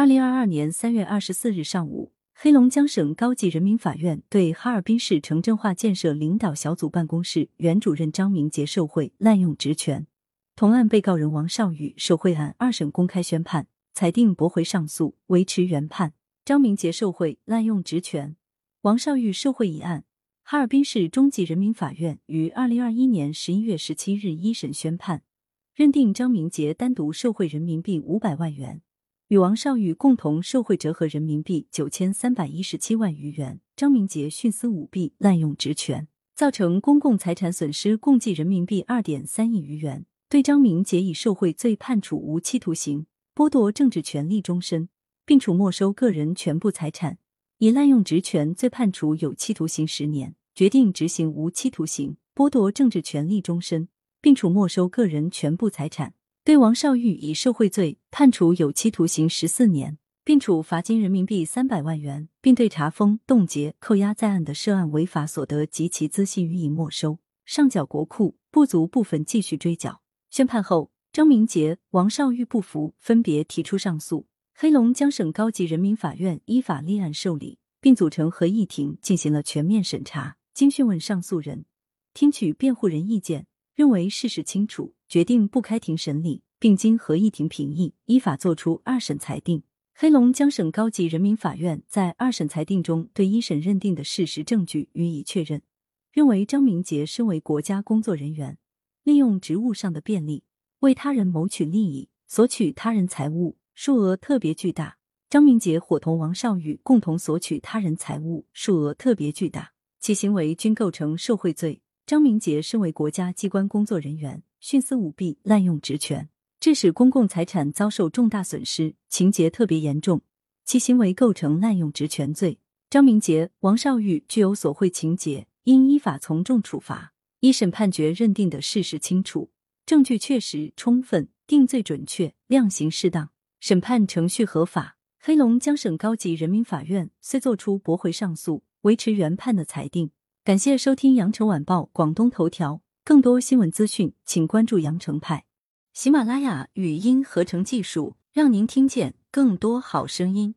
二零二二年三月二十四日上午，黑龙江省高级人民法院对哈尔滨市城镇化建设领导小组办公室原主任张明杰受贿滥用职权同案被告人王少玉受贿案二审公开宣判，裁定驳回上诉，维持原判。张明杰受贿滥用职权，王少玉受贿一案，哈尔滨市中级人民法院于二零二一年十一月十七日一审宣判，认定张明杰单独受贿人民币五百万元。与王少玉共同受贿折合人民币九千三百一十七万余元，张明杰徇私舞弊、滥用职权，造成公共财产损失共计人民币二点三亿余元。对张明杰以受贿罪判处无期徒刑，剥夺政治权利终身，并处没收个人全部财产；以滥用职权罪判处有期徒刑十年，决定执行无期徒刑，剥夺政治权利终身，并处没收个人全部财产。对王少玉以受贿罪判处有期徒刑十四年，并处罚金人民币三百万元，并对查封、冻结、扣押在案的涉案违法所得及其孳息予以没收，上缴国库，不足部分继续追缴。宣判后，张明杰、王少玉不服，分别提出上诉。黑龙江省高级人民法院依法立案受理，并组成合议庭进行了全面审查。经讯问上诉人，听取辩护人意见。认为事实清楚，决定不开庭审理，并经合议庭评议，依法作出二审裁定。黑龙江省高级人民法院在二审裁定中对一审认定的事实证据予以确认，认为张明杰身为国家工作人员，利用职务上的便利为他人谋取利益，索取他人财物，数额特别巨大。张明杰伙同王少宇共同索取他人财物，数额特别巨大，其行为均构成受贿罪。张明杰身为国家机关工作人员，徇私舞弊、滥用职权，致使公共财产遭受重大损失，情节特别严重，其行为构成滥用职权罪。张明杰、王少玉具有索贿情节，应依法从重处罚。一审判决认定的事实清楚，证据确实充分，定罪准确，量刑适当，审判程序合法。黑龙江省高级人民法院虽作出驳回上诉、维持原判的裁定。感谢收听羊城晚报广东头条，更多新闻资讯，请关注羊城派。喜马拉雅语音合成技术，让您听见更多好声音。